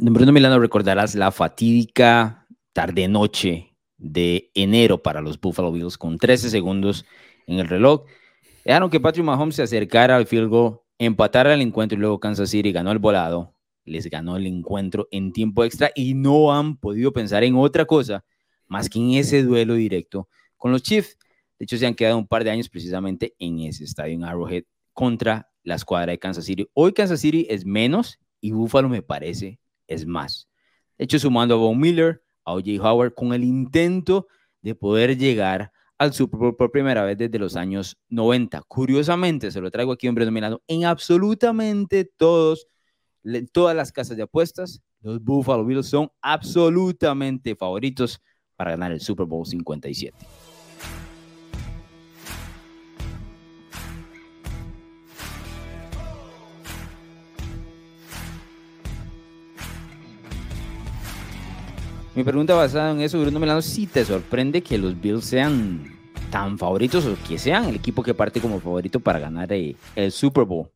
Bruno Milano, recordarás la fatídica tarde-noche de enero para los Buffalo Bills con 13 segundos en el reloj. Dejaron que Patrick Mahomes se acercara al field goal, empatara el encuentro y luego Kansas City ganó el volado. Les ganó el encuentro en tiempo extra y no han podido pensar en otra cosa más que en ese duelo directo con los Chiefs. De hecho, se han quedado un par de años precisamente en ese estadio en Arrowhead contra la escuadra de Kansas City. Hoy Kansas City es menos y Buffalo me parece es más. De hecho, sumando a Von Miller, a O.J. Howard, con el intento de poder llegar al Super Bowl por primera vez desde los años 90. Curiosamente, se lo traigo aquí, hombre dominado, en absolutamente todos, todas las casas de apuestas, los Buffalo Bills son absolutamente favoritos para ganar el Super Bowl 57. Mi pregunta basada en eso, Bruno Melano, si te sorprende que los Bills sean tan favoritos o que sean el equipo que parte como favorito para ganar el, Super Bowl.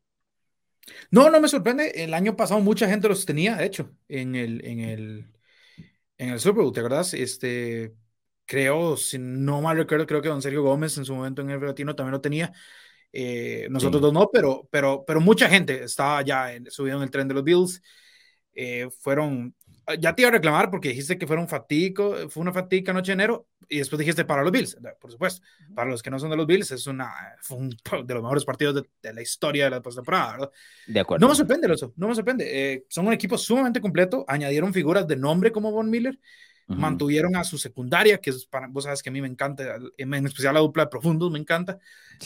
No, no me sorprende. El año pasado mucha gente los tenía, de hecho, en el, en el, en el Super Bowl, ¿te acuerdas? Este, creo, si no mal recuerdo, creo que don Sergio Gómez en su momento en el Latino también lo tenía. Eh, nosotros dos no, pero, pero, pero mucha gente estaba ya en, subido en el tren de los Bills. Eh, fueron ya te iba a reclamar porque dijiste que fue un fatico, fue una fatica noche de enero y después dijiste para los Bills, por supuesto. Para los que no son de los Bills, es una, fue uno de los mejores partidos de, la historia de la postemporada, ¿verdad? De acuerdo. No me sorprende, eso, no me sorprende. Eh, son un equipo sumamente completo, añadieron figuras de nombre como Von Miller, mantuvieron a su secundaria, que es para, vos sabes que a mí me encanta, en especial la dupla de profundos, me encanta.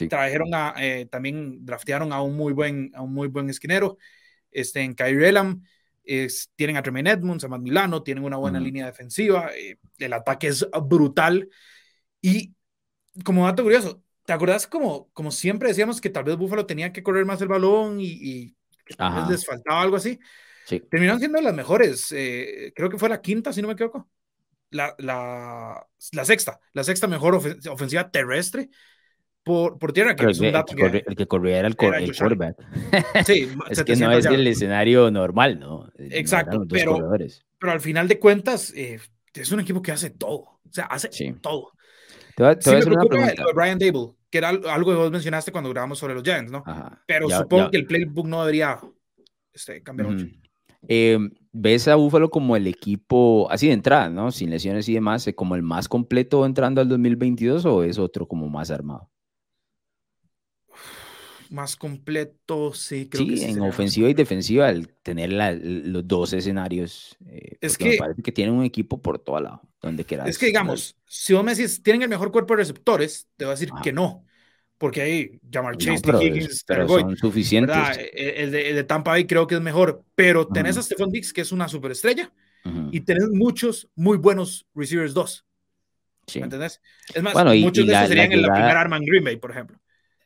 Trajeron a, eh, también draftearon a un muy buen, a un muy buen esquinero, este, en Kyrie Elam tienen a Tremaine Edmonds, a Matt Milano, tienen una buena línea defensiva, eh, el ataque es brutal. Y como dato curioso, ¿te acuerdas como, como siempre decíamos que tal vez Buffalo tenía que correr más el balón y, les faltaba algo así? Sí. Terminaron siendo las mejores, eh, creo que fue la quinta, si no me equivoco. La, la, la sexta, la sexta mejor ofensiva terrestre por, por tierra, que es un dato que, el que corría era el, quarterback. Sí, es que no es el escenario normal, ¿no? Exacto, pero, pero al final de cuentas eh, es un equipo que hace todo, o sea, hace todo. Te voy, a hacer una pregunta. Brian Dable, que era algo que vos mencionaste cuando grabamos sobre los Giants, ¿no? pero supongo que el playbook no debería este, cambiar mucho. Eh, ¿Ves a Buffalo como el equipo, así de entrada, ¿no? Sin lesiones y demás, eh, como el más completo entrando al 2022 o es otro como más armado? Más completo, sí, creo sí, en ofensiva y defensiva, al tener los dos escenarios, eh, es que, parece que tienen un equipo por todo lado, donde quieras. Es que, digamos, si vos me decís, tienen el mejor cuerpo de receptores, te voy a decir que no, porque ahí Jamar Chase, no, Higgins, pero son suficientes. E, el de, el de, Tampa Bay creo que es mejor, pero tenés a Stephon Diggs, que es una superestrella, y tenés muchos muy buenos receivers dos. ¿Me entendés? Es más, muchos de esos serían en la primera arma en Green Bay, por ejemplo.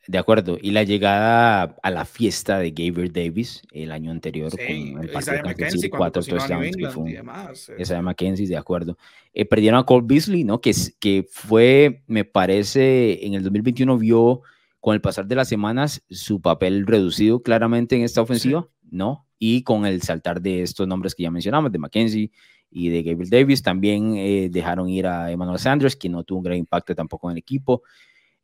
De acuerdo. Y la llegada a la fiesta de Gabriel Davis el año anterior con el partido de Kansas cuatro touchdowns. Que fue Esa de Mackenzie, de acuerdo. Eh, perdieron a Cole Beasley, ¿no? Que, que fue, me parece, en el 2021 vio con el pasar de las semanas su papel reducido claramente en esta ofensiva, ¿no? Y con el saltar de estos nombres que ya mencionamos, de Mackenzie y de Gabriel Davis, también eh, dejaron ir a Emmanuel Sanders, que no tuvo un gran impacto tampoco en el equipo.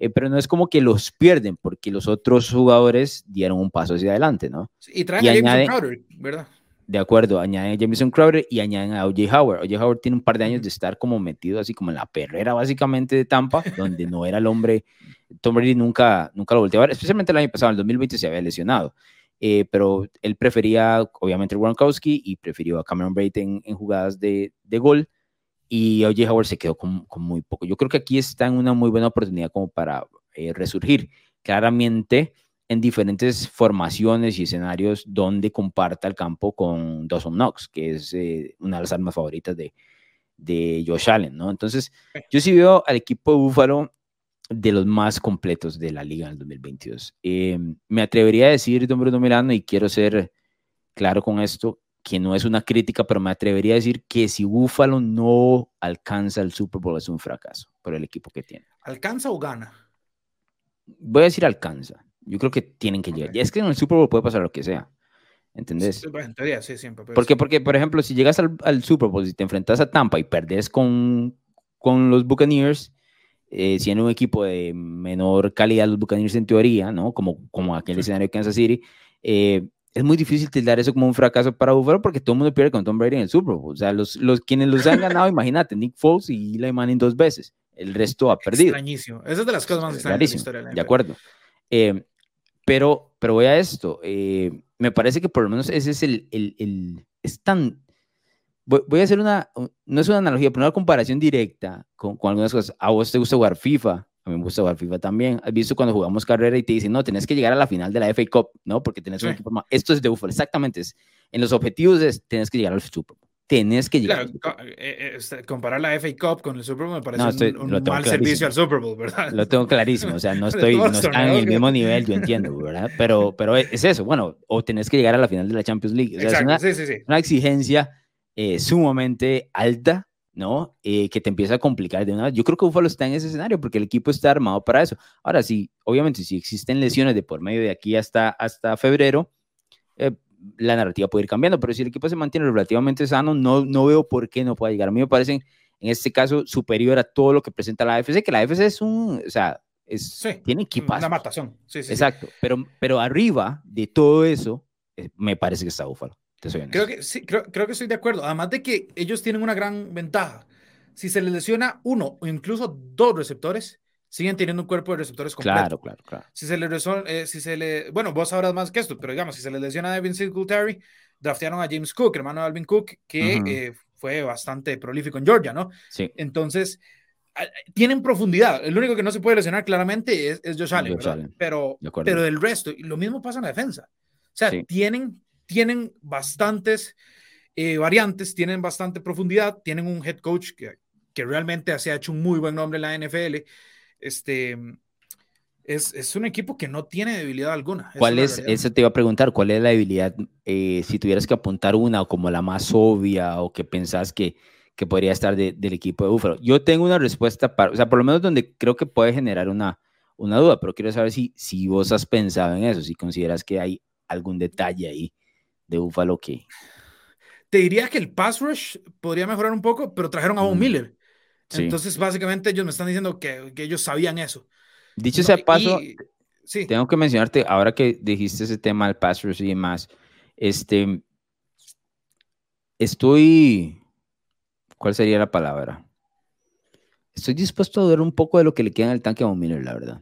Eh, pero no es como que los pierden, porque los otros jugadores dieron un paso hacia adelante, ¿no? y traen a Jameson Crowder, ¿verdad? De acuerdo, añaden a Jameson Crowder y añaden a O.J. Howard. O.J. Howard tiene un par de años de estar como metido así como en la perrera básicamente de Tampa, donde no era el hombre, Tom Brady nunca, nunca lo volteó a ver, especialmente el año pasado, en el 2020 se había lesionado. Eh, pero él prefería obviamente Gronkowski y prefirió a Cameron Braid en, en jugadas de, de gol y O.J. Howard se quedó con, con, muy poco. Yo creo que aquí está en una muy buena oportunidad como para eh, resurgir. Claramente en diferentes formaciones y escenarios donde comparta el campo con Dawson Knox, que es eh, una de las armas favoritas de, de Josh Allen, ¿no? Entonces, yo sí veo al equipo de Búfalo de los más completos de la liga en el 2022. Eh, me atrevería a decir, don Bruno Milano, y quiero ser claro con esto, que no es una crítica, pero me atrevería a decir que si Buffalo no alcanza el Super Bowl es un fracaso por el equipo que tiene. ¿Alcanza o gana? Voy a decir alcanza. Yo creo que tienen que llegar. Y es que en el Super Bowl puede pasar lo que sea. ¿Entendés? en teoría, sí, siempre. Porque, porque, por ejemplo, si llegas al, al, Super Bowl y te enfrentas a Tampa y perdes con, con los Buccaneers, eh, siendo un equipo de menor calidad los Buccaneers en teoría, ¿no? Como, como aquel escenario de Kansas City, eh, es muy difícil tildar eso como un fracaso para Buffalo porque todo el mundo pierde con Tom Brady en el Super Bowl. O sea, los, los quienes los han ganado, imagínate, Nick Foles y Eli Manning dos veces. El resto ha perdido. Extrañísimo. Esa es de las cosas más extrañas de la historia. De, acuerdo. Eh, pero, pero voy a esto. Eh, me parece que por lo menos ese es el, el, el es tan, voy, a hacer una, no es una analogía, pero una comparación directa con, con, algunas cosas. A vos te gusta jugar FIFA, a mí me gusta jugar FIFA también. Has visto cuando jugamos carrera y te dicen, no, tenés que llegar a la final de la FA Cup, ¿no? Porque tenés un equipo más. Esto es de UFO, exactamente. Es, en los objetivos es, tenés que llegar al Super Bowl. Tenés que llegar. Claro, eh, eh, comparar la FA Cup con el Super Bowl me parece un, mal servicio al Super Bowl, ¿verdad? Lo tengo clarísimo, o sea, no estoy, no están en el mismo nivel, yo entiendo, ¿verdad? Pero, pero es eso, bueno, o tenés que llegar a la final de la Champions League. O sea, Exacto, es una, sí, sí, sí. una exigencia eh, sumamente alta, ¿no? Eh, que te empieza a complicar de una vez. Yo creo que Buffalo está en ese escenario porque el equipo está armado para eso. Ahora sí, obviamente, si existen lesiones de por medio de aquí hasta, hasta febrero, eh, la narrativa puede ir cambiando, pero si el equipo se mantiene relativamente sano, no, no veo por qué no pueda llegar. A mí me parece, en este caso, superior a todo lo que presenta la AFC, que la AFC es un, o sea, es, tiene equipas. Una matación. Sí, sí, Exacto, Pero, pero arriba de todo eso, me parece que está Buffalo creo que sí, creo, creo, que estoy de acuerdo. Además de que ellos tienen una gran ventaja. Si se les lesiona uno o incluso dos receptores, siguen teniendo un cuerpo de receptores completo. Claro, claro, claro. Si se le eh, si se le, bueno, vos sabrás más que esto, pero digamos, si se les lesiona a Devin Singletary, draftearon a James Cook, hermano de Alvin Cook, que eh, fue bastante prolífico en Georgia, ¿no? Sí. Entonces, tienen profundidad. El único que no se puede lesionar claramente es, es Josh Allen, Pero, pero del resto, lo mismo pasa en la defensa. O sea, tienen tienen bastantes eh, variantes, tienen bastante profundidad, tienen un head coach que, que realmente se ha hecho un muy buen nombre en la NFL. Este, es, es, un equipo que no tiene debilidad alguna. ¿Cuál es, eso te iba a preguntar, cuál es la debilidad, eh, si tuvieras que apuntar una como la más obvia o que pensás que, que podría estar del equipo de Búfalo? Yo tengo una respuesta para, o sea, por lo menos donde creo que puede generar una, una duda, pero quiero saber si, si vos has pensado en eso, si consideras que hay algún detalle ahí de Buffalo que... Te diría que el pass rush podría mejorar un poco, pero trajeron a Von Miller. Entonces, básicamente, ellos me están diciendo que, que ellos sabían eso. Dicho ese paso, sí. tengo que mencionarte, ahora que dijiste ese tema del pass rush y demás, este, estoy, ¿cuál sería la palabra? Estoy dispuesto a ver un poco de lo que le queda en el tanque a Von Miller, la verdad.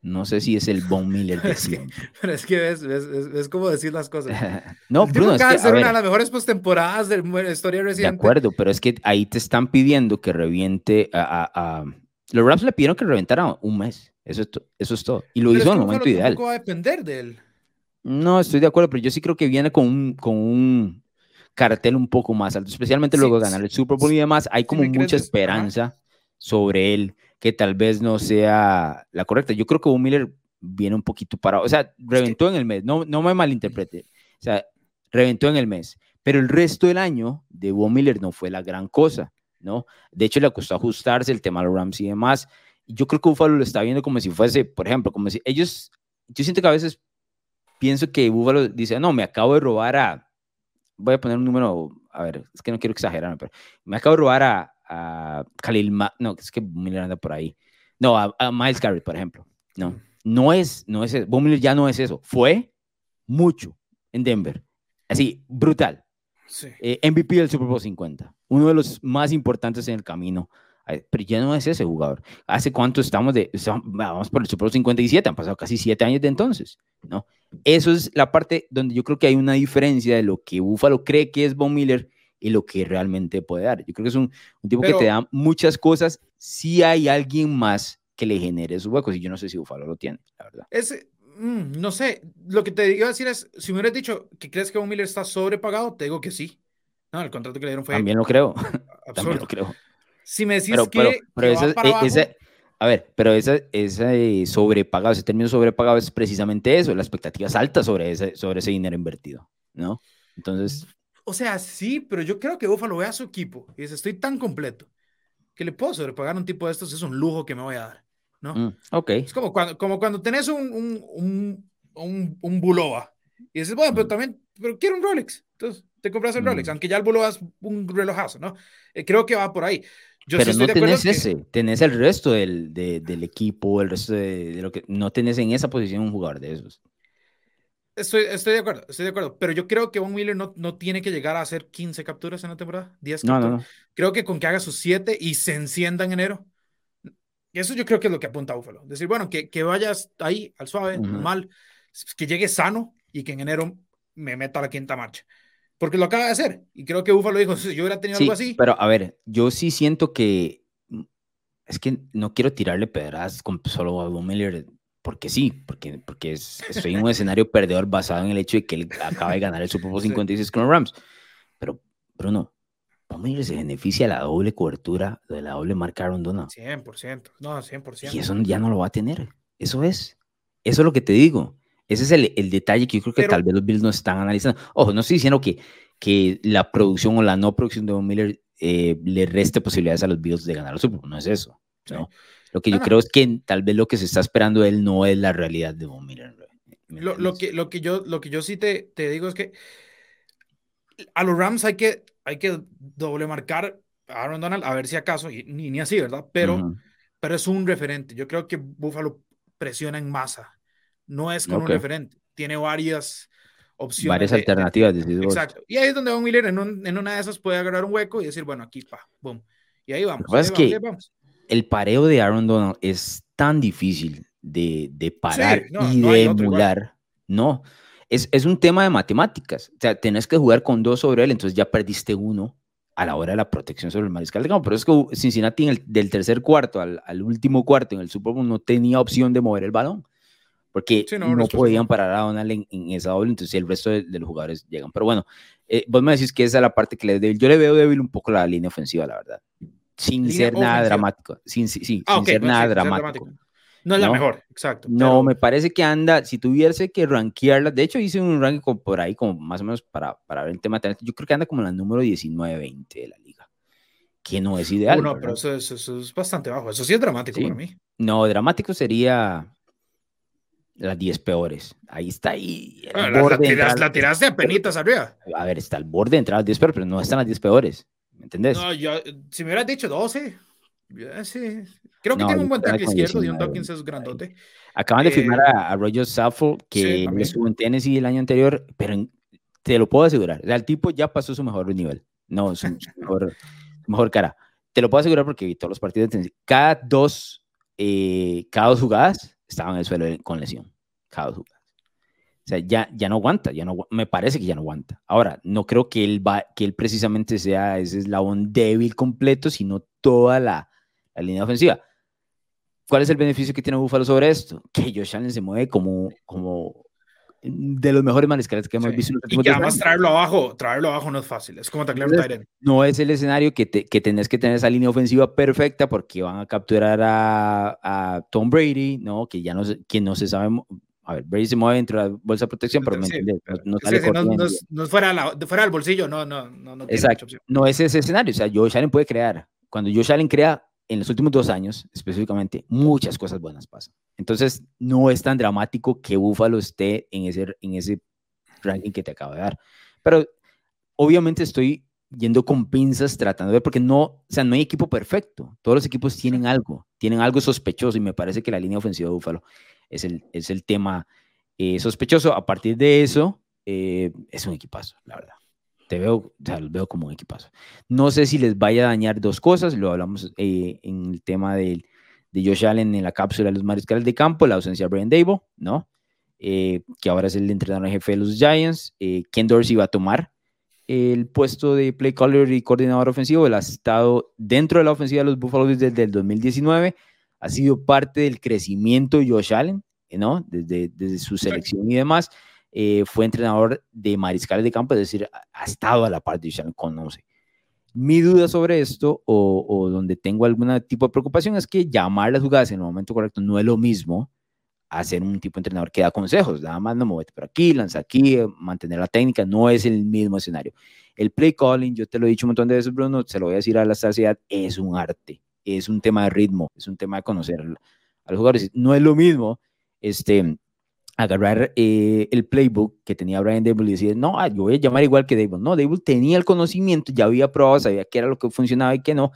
No sé si es el Von Miller que Pero es que ves, cómo decir las cosas. no, Bruno, es que, ser una de las mejores postemporadas de la historia reciente. De acuerdo, pero es que ahí te están pidiendo que reviente a... Los Rams le pidieron que reventara un mes. Eso es, eso es todo. Y lo hizo en el momento ideal. va a depender de él. No, estoy de acuerdo, pero yo sí creo que viene con un, con un cartel un poco más alto, especialmente luego de ganar el Super Bowl y demás. Hay como mucha esperanza sobre él que tal vez no sea la correcta. Yo creo que Von Miller viene un poquito parado, o sea, reventó en el mes, no, no me malinterprete, o sea, reventó en el mes, pero el resto del año de Von Miller no fue la gran cosa, ¿no? De hecho, le costó ajustarse el tema de los Rams y demás. Yo creo que Buffalo lo está viendo como si fuese, por ejemplo, como si ellos, yo siento que a veces pienso que Buffalo dice, no, me acabo de robar a, voy a poner un número, a ver, es que no quiero exagerar, pero me acabo de robar a, a Khalil, no, es que Miller anda por ahí. No, a, Miles Garrett, por ejemplo. No, no es, no es, Miller ya no es eso. Fue mucho en Denver. Así, brutal. Sí. Eh, MVP del Super Bowl 50. Uno de los más importantes en el camino. Pero ya no es ese jugador. ¿Hace cuánto estamos de, vamos por el Super Bowl 57? Han pasado casi siete años de entonces, ¿no? Eso es la parte donde yo creo que hay una diferencia de lo que Buffalo cree que es Von Miller y lo que realmente puede dar. Yo creo que es un, un tipo que te da muchas cosas si hay alguien más que le genere esos huecos y yo no sé si Bufalo lo tiene, la verdad. Ese, mm, no sé, lo que te iba a decir es, si me hubieras dicho que crees que Von Miller está sobrepagado, te digo que sí. No, el contrato que le dieron fue... También lo creo, también lo creo. Si me decís que, pero, e, a ver, pero ese, ese sobrepagado, ese término sobrepagado es precisamente eso, la expectativa alta sobre ese, sobre ese dinero invertido, ¿no? Entonces, o sea, sí, pero yo creo que Buffalo ve a su equipo y dice, estoy tan completo que le puedo sobrepagar a un tipo de estos, es un lujo que me voy a dar, ¿no? Mm, ok. Es como cuando, como cuando tenés un, un, un, un, Buloba y dices, bueno, pero mm. también pero quiero un Rolex. Entonces, te compras el Rolex, mm. aunque ya el bolo es un relojazo, ¿no? Eh, creo que va por ahí. Yo pero no tenés ese, tenés el resto del, del equipo, el resto de, lo que no tenés en esa posición un jugador de esos. Estoy, estoy de acuerdo, estoy de acuerdo, pero yo creo que Von Miller no, no tiene que llegar a hacer 15 capturas en la temporada, 10 capturas. No, no, Creo que con que haga sus 7 y se encienda en enero, eso yo creo que es lo que apunta a Buffalo. Decir, bueno, que, que vayas ahí al suave, normal, que llegue sano y que en enero me meta a la quinta marcha porque lo acaba de hacer. Y creo que Búfalo dijo, si yo hubiera tenido algo así. Pero a ver, yo sí siento que es que no quiero tirarle pedras con solo a Von Miller, porque sí, porque, porque estoy en un escenario perdedor basado en el hecho de que él acaba de ganar el Super Bowl 56 con los Rams. Pero, Bruno, Miller se beneficia de la doble cobertura, de la doble marca Aaron Donald. 100%, no, 100%. Y eso ya no lo va a tener. Eso es. Eso es lo que te digo. Ese es el, el detalle que yo creo que tal vez los Bills no están analizando. Ojo, no estoy diciendo que, que la producción o la no producción de Von Miller eh, le reste posibilidades a los Bills de ganar el Super Bowl, no es eso. ¿no? Lo que yo creo es que tal vez lo que se está esperando de él no es la realidad de Von Miller. Lo, lo, que, lo, que yo, lo que yo sí te, te digo es que a los Rams hay que, hay que doble marcar a Aaron Donald a ver si acaso, y, ni, ni así, ¿verdad? Pero, pero es un referente. Yo creo que Buffalo presiona en masa no es con un referente, tiene varias opciones. Varias alternativas. exacto. Y ahí es donde Von Miller en, una de esas puede agarrar un hueco y decir, bueno, aquí, pa, boom. Y ahí vamos. es que el pareo de Aaron Donald es tan difícil de, de parar y de emular. No, es, es, un tema de matemáticas. O sea, tenés que jugar con dos sobre él, entonces ya perdiste uno a la hora de la protección sobre el mariscal de campo. Pero es que Cincinnati en del tercer cuarto al, al, último cuarto en el Super Bowl no tenía opción de mover el balón porque no, podían parar a Donald en, esa doble, entonces el resto de, los jugadores llegan. Pero bueno, eh, vos me decís que esa es la parte que le débil. Yo le veo débil un poco la línea ofensiva, la verdad. Sin ser nada dramático. Sin, sí, ah, sin ser nada dramático. No es la mejor, exacto. No, me parece que anda, si tuviese que rankearla, de hecho hice un ranking por ahí, como más o menos para, para ver el tema, yo creo que anda como en la número 19-20 de la liga, que no es ideal. No, pero eso, es bastante bajo, eso sí es dramático para mí. No, dramático sería las 10 peores. Ahí está ahí. Ah, la, la, tiraste a penitas arriba. A ver, está al borde de entrar a las 10 peores, pero no están las 10 peores. ¿Me entendés? No, yo, si me hubieras dicho 12, sí. Creo que tiene un buen tackle izquierdo y un Dawkins es grandote. Acaban de firmar eh, a, Roger Saffo, que estuvo en Tennessee el año anterior, pero te lo puedo asegurar. O sea, el tipo ya pasó su mejor nivel. No, su, mejor, mejor, cara. Te lo puedo asegurar porque todos los partidos de Tennessee, cada dos, eh, cada dos jugadas estaba en el suelo con lesión, cada dos O sea, ya, ya no aguanta, ya no, me parece que ya no aguanta. Ahora, no creo que él, va, que él precisamente sea ese eslabón débil completo, sino toda la, la línea ofensiva. ¿Cuál es el beneficio que tiene Buffalo sobre esto? Que Josh Allen se mueve como, como de los mejores mariscales que hemos visto. y que además traerlo abajo, traerlo abajo no es fácil, es como taclear un No es el escenario que, te, que tenés que tener esa línea ofensiva perfecta porque van a capturar a, a Tom Brady, ¿no? Que ya no, que no se sabe, a ver, Brady se mueve dentro de la bolsa de protección, pero me no, sale no, fuera, la, fuera del bolsillo, no, no, no, no Exacto, no es ese escenario, o sea, Josh Allen puede crear, cuando Josh Allen crea, en los últimos dos años, específicamente, muchas cosas buenas pasan. Entonces, no es tan dramático que Buffalo esté en ese, en ese ranking que te acabo de dar. Pero obviamente estoy yendo con pinzas tratando de ver, porque no, o sea, no hay equipo perfecto. Todos los equipos tienen algo, tienen algo sospechoso y me parece que la línea ofensiva de Buffalo es el, es el tema eh, sospechoso. A partir de eso, eh, es un equipazo, la verdad te veo, los veo como un equipazo. No sé si les vaya a dañar dos cosas, lo hablamos eh, en el tema de, de Josh Allen en la cápsula de los mariscales de campo, la ausencia de Brian Dable, ¿no? Que ahora es el entrenador jefe de los Giants. Ken Dorsey va a tomar el puesto de play caller y coordinador ofensivo. Él ha estado dentro de la ofensiva de los Buffalo desde el 2019. Ha sido parte del crecimiento de Josh Allen, ¿no? Desde, desde su selección y demás. Eh, fue entrenador de mariscales de campo, es decir, ha estado a la par de Sean Conoce. Mi duda sobre esto, o, donde tengo algún tipo de preocupación, es que llamar las jugadas en el momento correcto no es lo mismo a ser un tipo de entrenador que da consejos, nada más no movete por aquí, lanza aquí, eh, mantener la técnica, no es el mismo escenario. El play calling, yo te lo he dicho un montón de veces, Bruno, se lo voy a decir a la saciedad, es un arte, es un tema de ritmo, es un tema de conocer a los jugadores. No es lo mismo este, agarrar eh, el playbook que tenía Brian Dable y decir, no, ah, yo voy a llamar igual que Dable. No, Dable tenía el conocimiento, ya había probado, sabía qué era lo que funcionaba y qué no.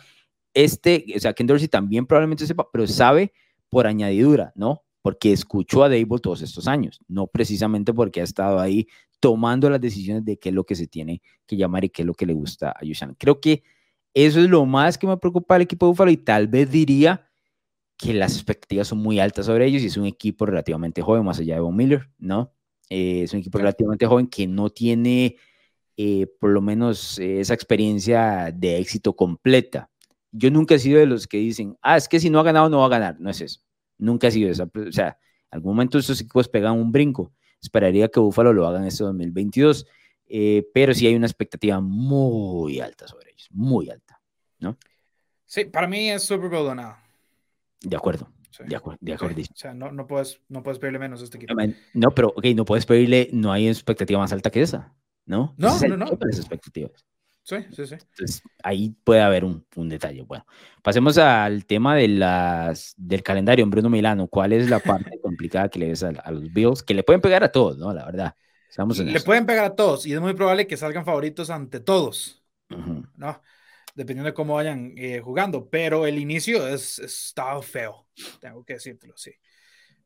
Este, o sea, Ken Dorsey también probablemente sepa, pero sabe por añadidura, ¿no? Porque escuchó a Dable todos estos años, no precisamente porque ha estado ahí tomando las decisiones de qué es lo que se tiene que llamar y qué es lo que le gusta a Yushan. Creo que eso es lo más que me preocupa al equipo de Buffalo y tal vez diría que las expectativas son muy altas sobre ellos y es un equipo relativamente joven, más allá de Von Miller, ¿no? Eh, es un equipo relativamente joven que no tiene eh, por lo menos esa experiencia de éxito completa. Yo nunca he sido de los que dicen, ah, es que si no ha ganado, no va a ganar. No es eso. Nunca he sido eso. O sea, en algún momento estos equipos pegan un brinco. Esperaría que Buffalo lo haga en este 2022, eh, pero sí hay una expectativa muy alta sobre ellos, muy alta, ¿no? Sí, para mí es Super Bowl o nada. De acuerdo. De acuerdo, de acuerdo. O sea, no, no, puedes, no puedes pedirle menos a este equipo. No, pero, ok, no puedes pedirle, no hay expectativa más alta que esa, ¿no? No, no, no. Las expectativas. Sí, sí, sí. Entonces, ahí puede haber un, un, detalle. Bueno, pasemos al tema de las, del calendario en Bruno Milano. ¿Cuál es la parte complicada que le ves a, los Bills? Que le pueden pegar a todos, ¿no? La verdad. Le pueden pegar a todos y es muy probable que salgan favoritos ante todos, ¿no? dependiendo de cómo vayan eh, jugando, pero el inicio es, estado feo, tengo que decírtelo, sí.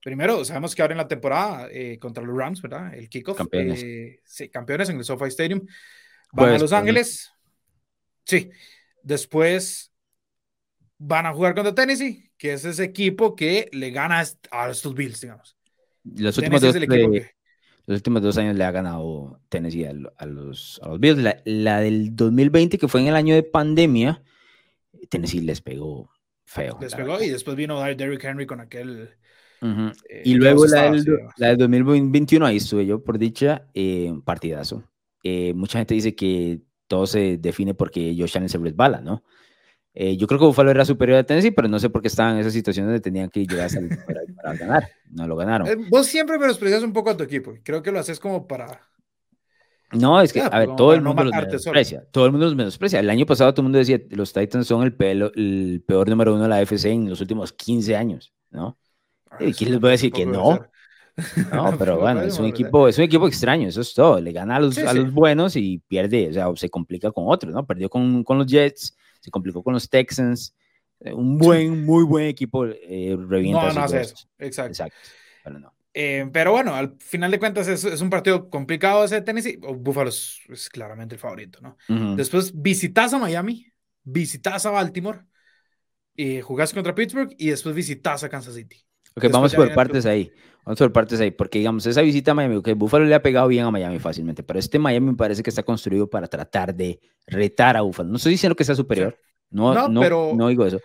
Primero, sabemos que ahora en la temporada eh, contra los Rams, ¿verdad? El kickoff. Campeones. Eh, sí, campeones en el SoFi Stadium. Van a pues, Los Ángeles. Sí. Después van a jugar contra Tennessee, que es ese equipo que le gana a estos Bills, digamos. Los últimos dos, los últimos dos años le ha ganado Tennessee a, los, a los Bills. La, del 2020, que fue en el año de pandemia, Tennessee les pegó feo. Les pegó y después vino Derrick Henry con aquel... Eh, y luego la del, la del, 2021, ahí estuve yo, por dicha, eh, partidazo. Eh, mucha gente dice que todo se define porque Josh Allen se resbala, ¿no? Eh, yo creo que Buffalo era superior a Tennessee, pero no sé por qué estaban en esa situación donde tenían que llegar a para, para ganar. No lo ganaron. Eh, vos siempre menosprecias un poco a tu equipo. Creo que lo haces como para. No, es que, a ver, todo el mundo los menosprecia. Todo el mundo los menosprecia. El año pasado todo el mundo decía los Titans son el, el peor número uno de la FC en los últimos 15 años, ¿no? Ah, ¿Y quién les va a decir que no? No, pero bueno, es un equipo, es un equipo extraño, eso es todo. Le gana a los, a los buenos y pierde, o sea, se complica con otros, ¿no? Perdió con, con los Jets, se complicó con los Texans. Eh, un buen, muy buen equipo eh, revienta. No, no hace eso. Exacto. Exacto. Pero, no. Eh, pero bueno, al final de cuentas es, es un partido complicado ese de Tennessee. Buffalo es, claramente el favorito, ¿no? Después visitas a Miami, visitas a Baltimore, y jugás contra Pittsburgh y después visitas a Kansas City. Ok, vamos por partes ahí. Vamos por partes ahí, porque digamos, esa visita a Miami, que Buffalo le ha pegado bien a Miami fácilmente, pero este Miami me parece que está construido para tratar de retar a Buffalo. No estoy diciendo que sea superior, no, no, pero... no digo eso,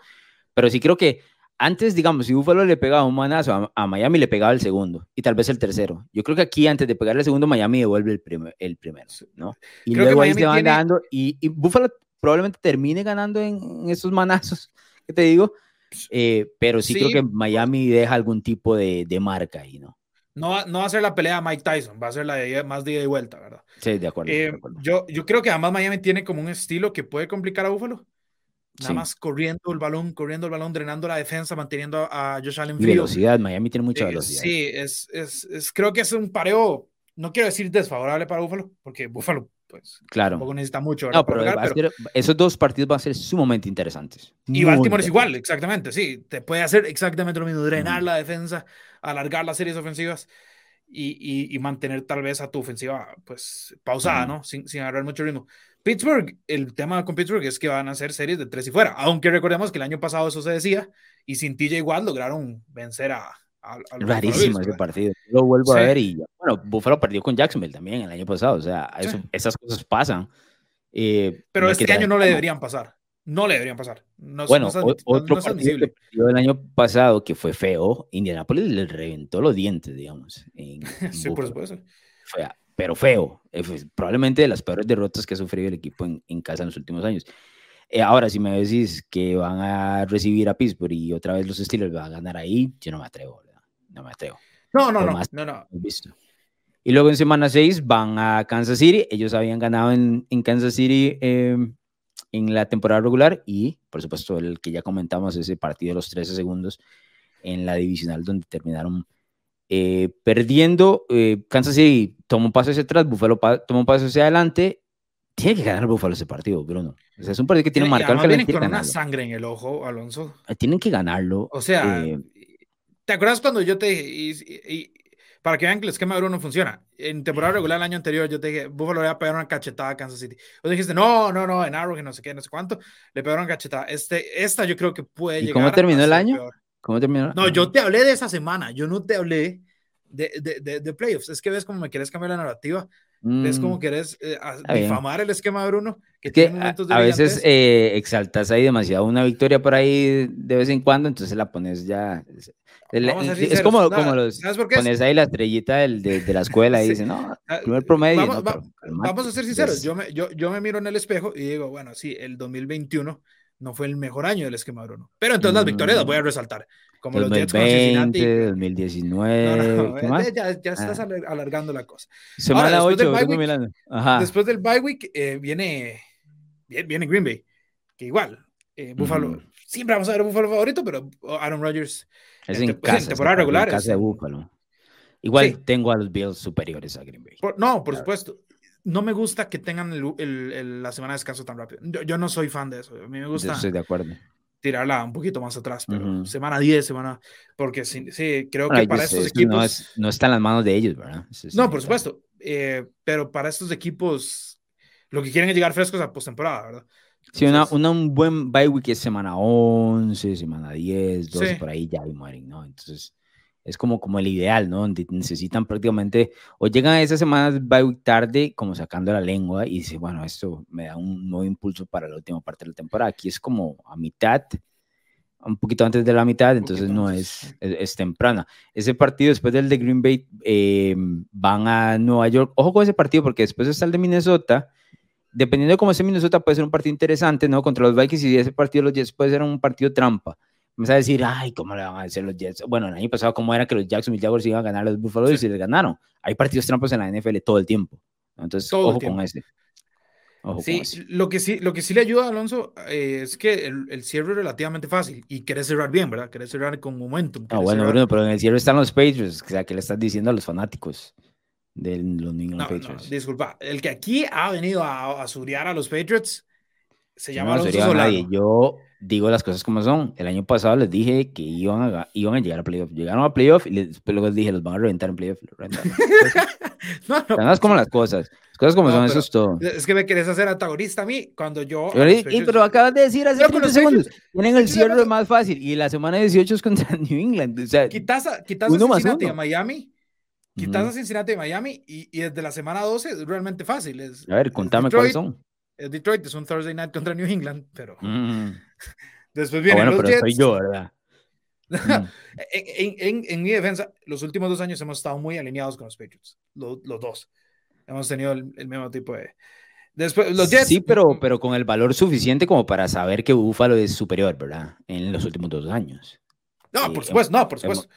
pero sí creo que antes, digamos, si Buffalo le pegaba un manazo a, Miami, le pegaba el segundo y tal vez el tercero. Yo creo que aquí, antes de pegarle el segundo, Miami devuelve el, primer, el primero, ¿no? Y luego ahí se van dando, y, y, Buffalo probablemente termine ganando en, en esos manazos que te digo, eh, pero sí, creo que Miami deja algún tipo de, de, marca ahí, ¿no? No, no va a ser la pelea de Mike Tyson, va a ser la de más de ida y vuelta, ¿verdad? Sí, de acuerdo, eh, Yo, yo creo que además Miami tiene como un estilo que puede complicar a Búfalo. Nada más corriendo el balón, corriendo el balón, drenando la defensa, manteniendo a Josh Allen frío. velocidad, Miami tiene mucha eh, velocidad. Sí, es, es, es, creo que es un pareo, no quiero decir desfavorable para Búfalo, porque Búfalo pues claro. tampoco necesita mucho. No, pero, esos dos partidos van a ser sumamente interesantes. Y Baltimore es igual, exactamente, sí, te puede hacer exactamente lo mismo, drenar la defensa, alargar las series ofensivas y, y, mantener tal vez a tu ofensiva pues pausada, ¿no? Sin, sin agarrar mucho ritmo. Pittsburgh, el tema con Pittsburgh es que van a hacer series de tres y fuera, aunque recordemos que el año pasado eso se decía y sin TJ igual lograron vencer a, Rarísimo ese partido. Lo vuelvo a ver y bueno, Buffalo perdió con Jacksonville también el año pasado. O sea, esas cosas pasan. Eh, Pero este año no le deberían pasar. No le deberían pasar. bueno, otro partido que perdió el año pasado que fue feo, Indianapolis le reventó los dientes, digamos. sí, por supuesto. pero feo. Probablemente de las peores derrotas que ha sufrido el equipo en, en casa en los últimos años. Eh, ahora, si me decís que van a recibir a Pittsburgh y otra vez los Steelers van a ganar ahí, yo no me atrevo no me atrevo. No, no, no, no, no. Visto. Y luego en semana 6 van a Kansas City. Ellos habían ganado en, en Kansas City em, en la temporada regular y, por supuesto, el que ya comentamos, ese partido de los 13 segundos en la divisional donde terminaron Eh, perdiendo, eh, Kansas City tomó un paso hacia atrás, Buffalo tomó un paso hacia adelante. Tiene que ganar Buffalo ese partido, Bruno. O sea, es un partido que tiene marcado el calendario. con una sangre en el ojo, Alonso. Eh, tienen que ganarlo. O sea, ¿te acuerdas cuando yo te dije, para que vean que el esquema de Bruno funciona? En temporada regular el año anterior yo te dije, Buffalo le va a pegar una cachetada a Kansas City. Vos dijiste, no, no, no, en Arrowhead no sé qué, no sé cuánto, le pegaron una cachetada. Este, esta yo creo que puede ¿Y llegar. ¿Cómo terminó el año? ¿Cómo terminó? No, yo te hablé de esa semana, yo no te hablé de, de, de, playoffs. Es que ves como me quieres cambiar la narrativa. Como mm. quieres eh, difamar el esquema de Bruno. Que, que a, veces eh, exaltas ahí demasiado una victoria por ahí de vez en cuando, entonces la pones ya. Es como, como los pones ahí la estrellita del, de, de, la escuela y dices, no, ah, primer promedio. Vamos, vamos a ser sinceros, yo me, yo, yo me miro en el espejo y digo, bueno, sí, el 2021 no fue el mejor año del esquema Bruno. Pero entonces las victorias las voy a mm. resaltar. Como 2020, los 2019. No, ya, ya estás ah. alargando la cosa. Semana Ahora, 8, después, del bye week, después del bye week eh, viene, viene Green Bay, que igual, eh, Buffalo, siempre vamos a ver a Buffalo favorito, pero Aaron Rodgers es en, casa, temporada regular. En casa de Buffalo. Igual tengo a los Bills superiores a Green Bay. no, por supuesto no me gusta que tengan la semana de descanso tan rápido. Yo, no soy fan de eso. A mí me gusta. estoy de acuerdo. Tirarla un poquito más atrás, pero semana 10, semana. Porque sí, creo que para estos equipos. No, es, no, está en las manos de ellos, ¿verdad? no, por supuesto. Eh, pero para estos equipos, lo que quieren es llegar frescos a postemporada, ¿verdad? sí, una, un buen bye week es semana 11, semana 10, 12, por ahí ya mueren, ¿no? Entonces es como, como el ideal, ¿no? Donde necesitan prácticamente, o llegan a esas semanas bye tarde, como sacando la lengua, y dice, bueno, esto me da un nuevo impulso para la última parte de la temporada. Aquí es como a mitad, un poquito antes de la mitad, entonces no es, es, temprana. Ese partido después del de Green Bay eh, van a Nueva York. Ojo con ese partido porque después está el de Minnesota. Dependiendo de cómo esté Minnesota, puede ser un partido interesante, ¿no? Contra los Vikings y ese partido los Jets puede ser un partido trampa me a decir, ay, ¿cómo le van a hacer los Jets? Bueno, el año pasado, ¿cómo era que los Jacksonville Jaguars iban a ganar a los Buffalo y se les ganaron? Hay partidos trampas en la NFL todo el tiempo. Entonces, ojo con ese. sí, Lo, que sí, lo que sí le ayuda a Alonso eh, es que el, el, cierre es relativamente fácil y quiere cerrar bien, ¿verdad? Quiere cerrar con momentum. Ah, bueno, Bruno, pero en el cierre están los Patriots, o sea, ¿qué le estás diciendo a los fanáticos de los New England Patriots? disculpa, el que aquí ha venido a, a a los Patriots se llama no, Alonso Solano. Yo digo las cosas como son. El año pasado les dije que iban a, iban a llegar a playoff. Llegaron a playoff y después luego les dije, los van a reventar en playoff. no, no, como las cosas. Las cosas como son, eso es todo. Es que me querés hacer antagonista a mí cuando yo. y, pero acabas de decir hace 30 segundos. Tienen el cierre más fácil y la semana 18 es contra New England. O sea, quitas a, quitas a Cincinnati a Miami. Quitas a Cincinnati a Miami y, y, desde la semana 12 es realmente fácil. Es, a ver, contame cuáles son. Detroit es un Thursday night contra New England, pero mm. después ah, bueno, pero Soy yo, ¿verdad? Mm. en, en, en, mi defensa, los últimos dos años hemos estado muy alineados con los Patriots, los, los dos. Hemos tenido el, mismo tipo de. Después, los Jets. Sí, pero, pero con el valor suficiente como para saber que Buffalo es superior, ¿verdad? En los últimos dos años. No, por supuesto, no, por supuesto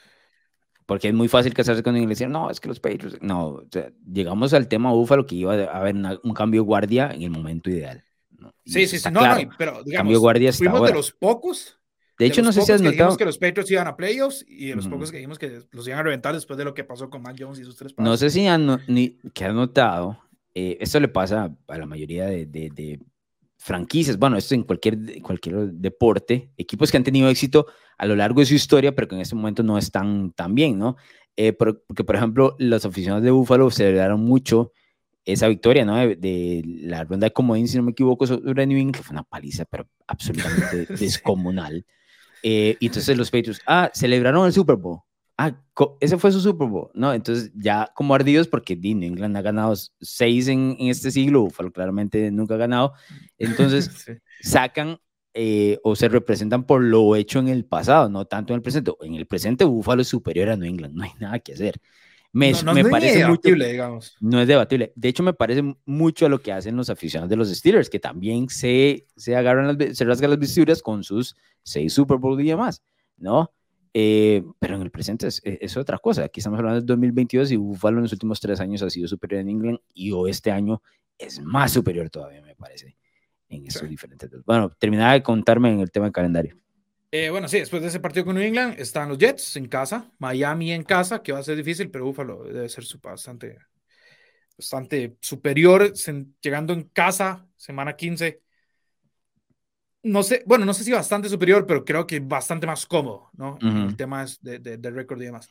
porque es muy fácil casarse con un decir, no, es que los Patriots, no, o sea, llegamos al tema Búfalo que iba a haber un cambio de guardia en el momento ideal. Sí, sí, sí, no, no, pero digamos, cambio de guardia fuimos de los pocos. De hecho, no sé si has notado. Que los Patriots iban a playoffs y de los pocos que dijimos que los iban a reventar después de lo que pasó con Matt Jones y sus tres pasos. No sé si han, ni, que has notado, eh, esto le pasa a la mayoría de, de, de franquicias, bueno, esto en cualquier, cualquier deporte, equipos que han tenido éxito a lo largo de su historia, pero que en este momento no están tan bien, ¿no? Eh, porque, por ejemplo, los aficionados de Buffalo celebraron mucho esa victoria, ¿no? De, la ronda de comodín, si no me equivoco, sobre New England, que fue una paliza, pero absolutamente descomunal. Eh, y entonces los Patriots, ah, celebraron el Super Bowl. Ah, ese fue su Super Bowl, ¿no? Entonces ya como ardidos, porque New England ha ganado seis en, en este siglo, Buffalo claramente nunca ha ganado. Entonces sacan eh, o se representan por lo hecho en el pasado, no tanto en el presente. En el presente, Buffalo es superior a New England, no hay nada que hacer. Me, no, me parece debatible, digamos. No es debatible. De hecho, me parece mucho a lo que hacen los aficionados de los Steelers, que también se, se agarran las, se rasgan las vestiduras con sus seis Super Bowl y demás, ¿no? Eh, pero en el presente es, es, otra cosa. Aquí estamos hablando del 2022 y Buffalo en los últimos tres años ha sido superior New England y o este año es más superior todavía, me parece en esos diferentes. Bueno, terminaba de contarme en el tema del calendario. Eh, bueno, sí, después de ese partido con New England están los Jets en casa, Miami en casa, que va a ser difícil, pero Buffalo debe ser bastante, bastante superior, llegando en casa, semana 15. No sé, bueno, no sé si bastante superior, pero creo que bastante más cómodo, ¿no? El tema es de, de, récord y demás.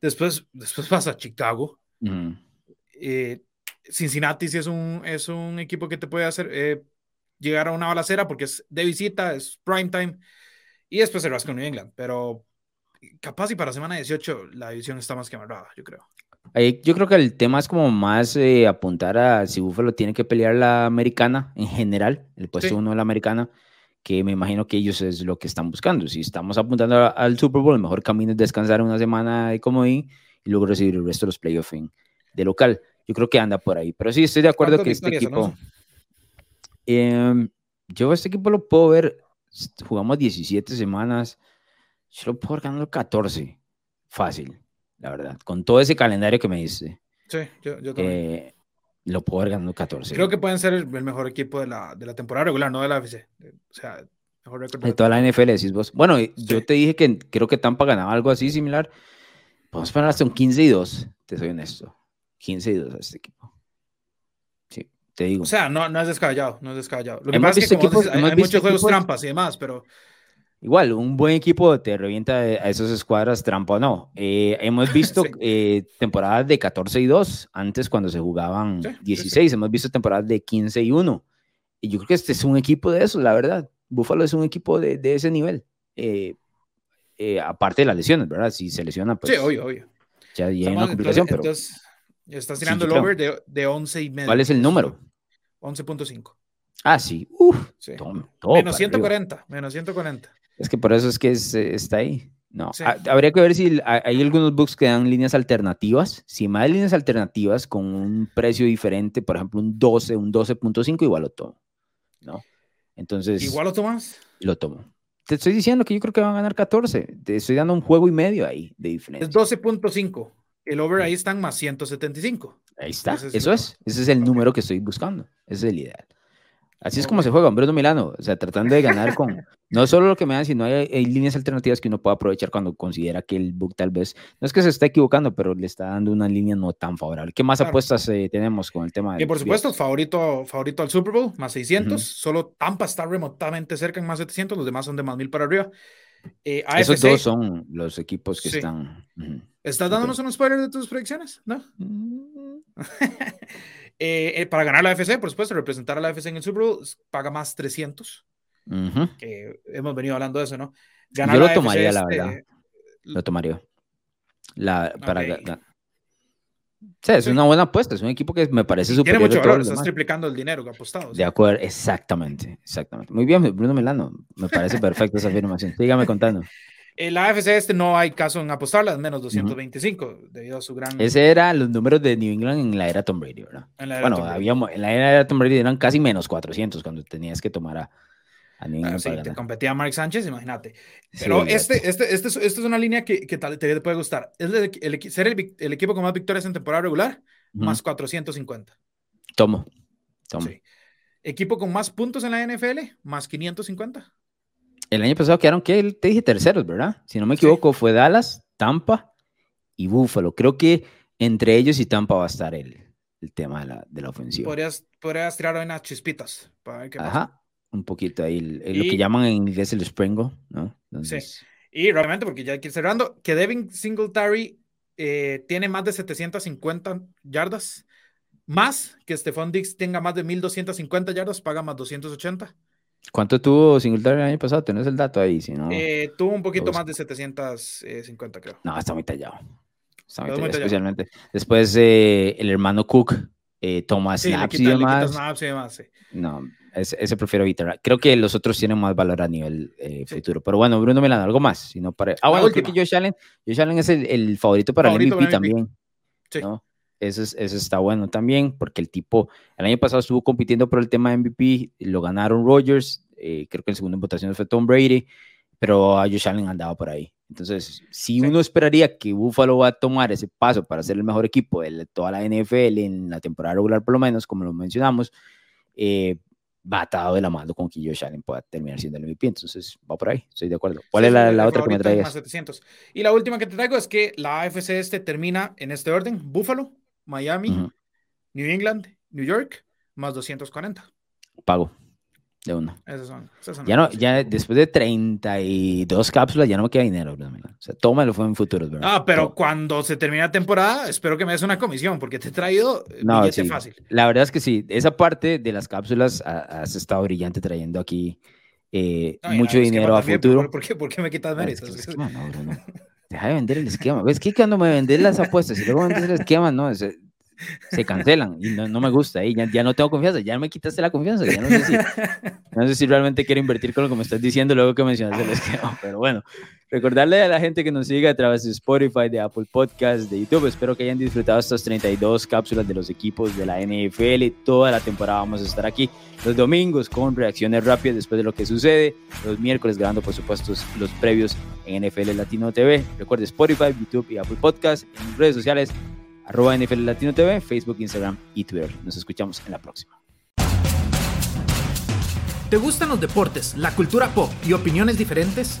Después, después vas a Chicago. eh, Cincinnati sí es un, es un equipo que te puede hacer eh, llegar a una balacera porque es de visita, es prime time, y después el vas con New England, pero capaz y para semana 18 la división está más que amarrada, yo creo. yo creo que el tema es como más eh, apuntar a si Buffalo tiene que pelear la americana en general, el puesto uno de la americana, que me imagino que ellos es lo que están buscando. Si estamos apuntando al Super Bowl, el mejor camino es descansar una semana de comodín y luego recibir el resto de los playoffs de local. Yo creo que anda por ahí. Pero sí, estoy de acuerdo que este equipo. Em, yo este equipo lo puedo ver. Jugamos 17 semanas. Yo lo puedo ver ganando 14. Fácil, la verdad. Con todo ese calendario que me dice. Sí, yo, yo también. Eh, lo puedo ver ganando 14. Creo que pueden ser el, mejor equipo de la, de la, temporada regular, no de la FC. O sea, mejor récord. De, toda la NFL, decís vos. Bueno, yo te dije que creo que Tampa ganaba algo así similar. Vamos a poner hasta un 15 y 2, te soy honesto. 15 y 2 a este equipo. Sí, te digo. O sea, no, no es descabellado, no es descabellado. Lo que pasa es que equipos, hay, muchos juegos trampas y demás, pero... Igual, un buen equipo te revienta a esas escuadras trampa o no. Eh, hemos visto eh, temporadas de 14 y 2, antes cuando se jugaban 16, hemos visto temporadas de 15 y 1. Y yo creo que este es un equipo de eso, la verdad. Buffalo es un equipo de, de ese nivel. Eh, aparte de las lesiones, ¿verdad? Si se lesiona, pues... Sí, obvio, obvio. Ya hay una complicación, pero... Estás tirando el over de, de 11 y medio. ¿Cuál es el número? 11.5. Ah, sí. Uf, menos 140, menos 140. Es que por eso es que está ahí. No, habría que ver si hay algunos books que dan líneas alternativas. Si dan líneas alternativas con un precio diferente, por ejemplo, un 12, un 12.5, igual lo tomo. ¿No? Entonces. ¿Igual lo tomas? Lo tomo. Te estoy diciendo que yo creo que van a ganar 14. Te estoy dando un juego y medio ahí de diferencia. Es 12.5. El over ahí están más 175. Ahí está, eso es. Ese es el número que estoy buscando. Ese es el ideal. Así es como se juega, Bruno Milano. O sea, tratando de ganar con no solo lo que me dan, sino hay, líneas alternativas que uno puede aprovechar cuando considera que el book tal vez no es que se está equivocando, pero le está dando una línea no tan favorable. ¿Qué más apuestas eh, tenemos con el tema de.? Y por supuesto, favorito, favorito al Super Bowl, más 600. Solo Tampa está remotamente cerca en más 700, los demás son de más 1000 para arriba. Eh, Esos dos son los equipos que están. ¿Estás dándonos un spoiler de tus predicciones? ¿No? Eh, eh, para ganar la AFC, por supuesto, representar a la AFC en el Super Bowl paga más 300. que hemos venido hablando de eso, ¿no? Ganar Yo lo tomaría, la verdad. Lo tomaría. La, para Sí, es una buena apuesta, es un equipo que me parece superior. Tiene mucho valor, estás triplicando el dinero que ha apostado. De acuerdo, exactamente, exactamente. Muy bien, Bruno Milano, me parece perfecta esa afirmación. Sígame contando. En la AFC este no hay caso en apostarla, menos 225, debido a su gran... Ese era los números de New England en la era Tom Brady, ¿verdad? bueno, Habíamos, en la era Tom Brady eran casi menos 400 cuando tenías que tomar a, Ah, sí, te competía Mark Sánchez, imagínate. Pero este, este, este, este, es una línea que, que tal, te puede gustar. Es el, ser el, equipo con más victorias en temporada regular, más 450. Tomo. Tomo. Equipo con más puntos en la NFL, más 550. El año pasado quedaron, que Te dije terceros, ¿verdad? Si no me equivoco, fue Dallas, Tampa y Buffalo. Creo que entre ellos y Tampa va a estar el, el tema de la, de la ofensiva. Podrías, podrías tirar unas chispitas para ver qué Ajá un poquito ahí, lo que llaman en inglés el Springo, ¿no? Sí. Y realmente, porque ya aquí cerrando, que Devin Singletary eh, tiene más de 750 yardas, más que Stephon Diggs tenga más de 1250 yardas, paga más 280. ¿Cuánto tuvo Singletary el año pasado? ¿Tenés el dato ahí? Si no, eh, tuvo un poquito más de 750, creo. No, está muy tallado. Está muy, tallado, especialmente. Después eh, el hermano Cook, Thomas sí, Snaps y demás. Snaps y demás sí. No, ese, prefiero evitar. Creo que los otros tienen más valor a nivel eh, futuro. Pero bueno, Bruno Milano, algo más. Si no para... Ah, bueno, creo que Josh Allen, Josh Allen es el, favorito para el MVP, también. Sí. ¿no? Eso, está bueno también, porque el tipo, el año pasado estuvo compitiendo por el tema de MVP, lo ganaron Rogers, eh, creo que el segundo en votación fue Tom Brady, pero a Josh Allen andaba por ahí. Entonces, si uno esperaría que Buffalo va a tomar ese paso para ser el mejor equipo de toda la NFL en la temporada regular, por lo menos, como lo mencionamos, eh, va atado de la mano con que Josh Allen pueda terminar siendo el MVP. Entonces, va por ahí, estoy de acuerdo. ¿Cuál es la, otra que me traes? 700. Y la última que te traigo es que la AFC este termina en este orden: Buffalo, Miami, New England, New York, más 240. Pago. De uno. ya no, ya después de 32 cápsulas ya no me queda dinero, O sea, tómalo fue en futuros, ¿verdad? Ah, pero cuando se termine la temporada, espero que me des una comisión, porque te he traído no, sí. fácil. La verdad es que sí, esa parte de las cápsulas has estado brillante trayendo aquí eh, mucho dinero a futuro. ¿Por, qué, ¿Por, qué, me quitas méritos? Deja de vender el esquema. ¿Ves que cuando me vendes las apuestas y luego vendes el esquema, no? Se cancelan y no, me gusta. Y ya, ya, no tengo confianza, ya me quitaste la confianza. Ya no, sé si, no sé si realmente quiero invertir con lo que me estás diciendo luego que mencionaste el esquema. Pero bueno, recordarle a la gente que nos siga a través de Spotify, de Apple Podcasts, de YouTube. Espero que hayan disfrutado estas 32 cápsulas de los equipos de la NFL. Toda la temporada vamos a estar aquí los domingos con reacciones rápidas después de lo que sucede. Los miércoles grabando, por supuesto, los previos en NFL Latino TV. Recuerde Spotify, YouTube y Apple Podcasts. En redes sociales arroba NFL Latino TV, Facebook, Instagram y Twitter. Nos escuchamos en la próxima. ¿Te gustan los deportes, la cultura pop y opiniones diferentes?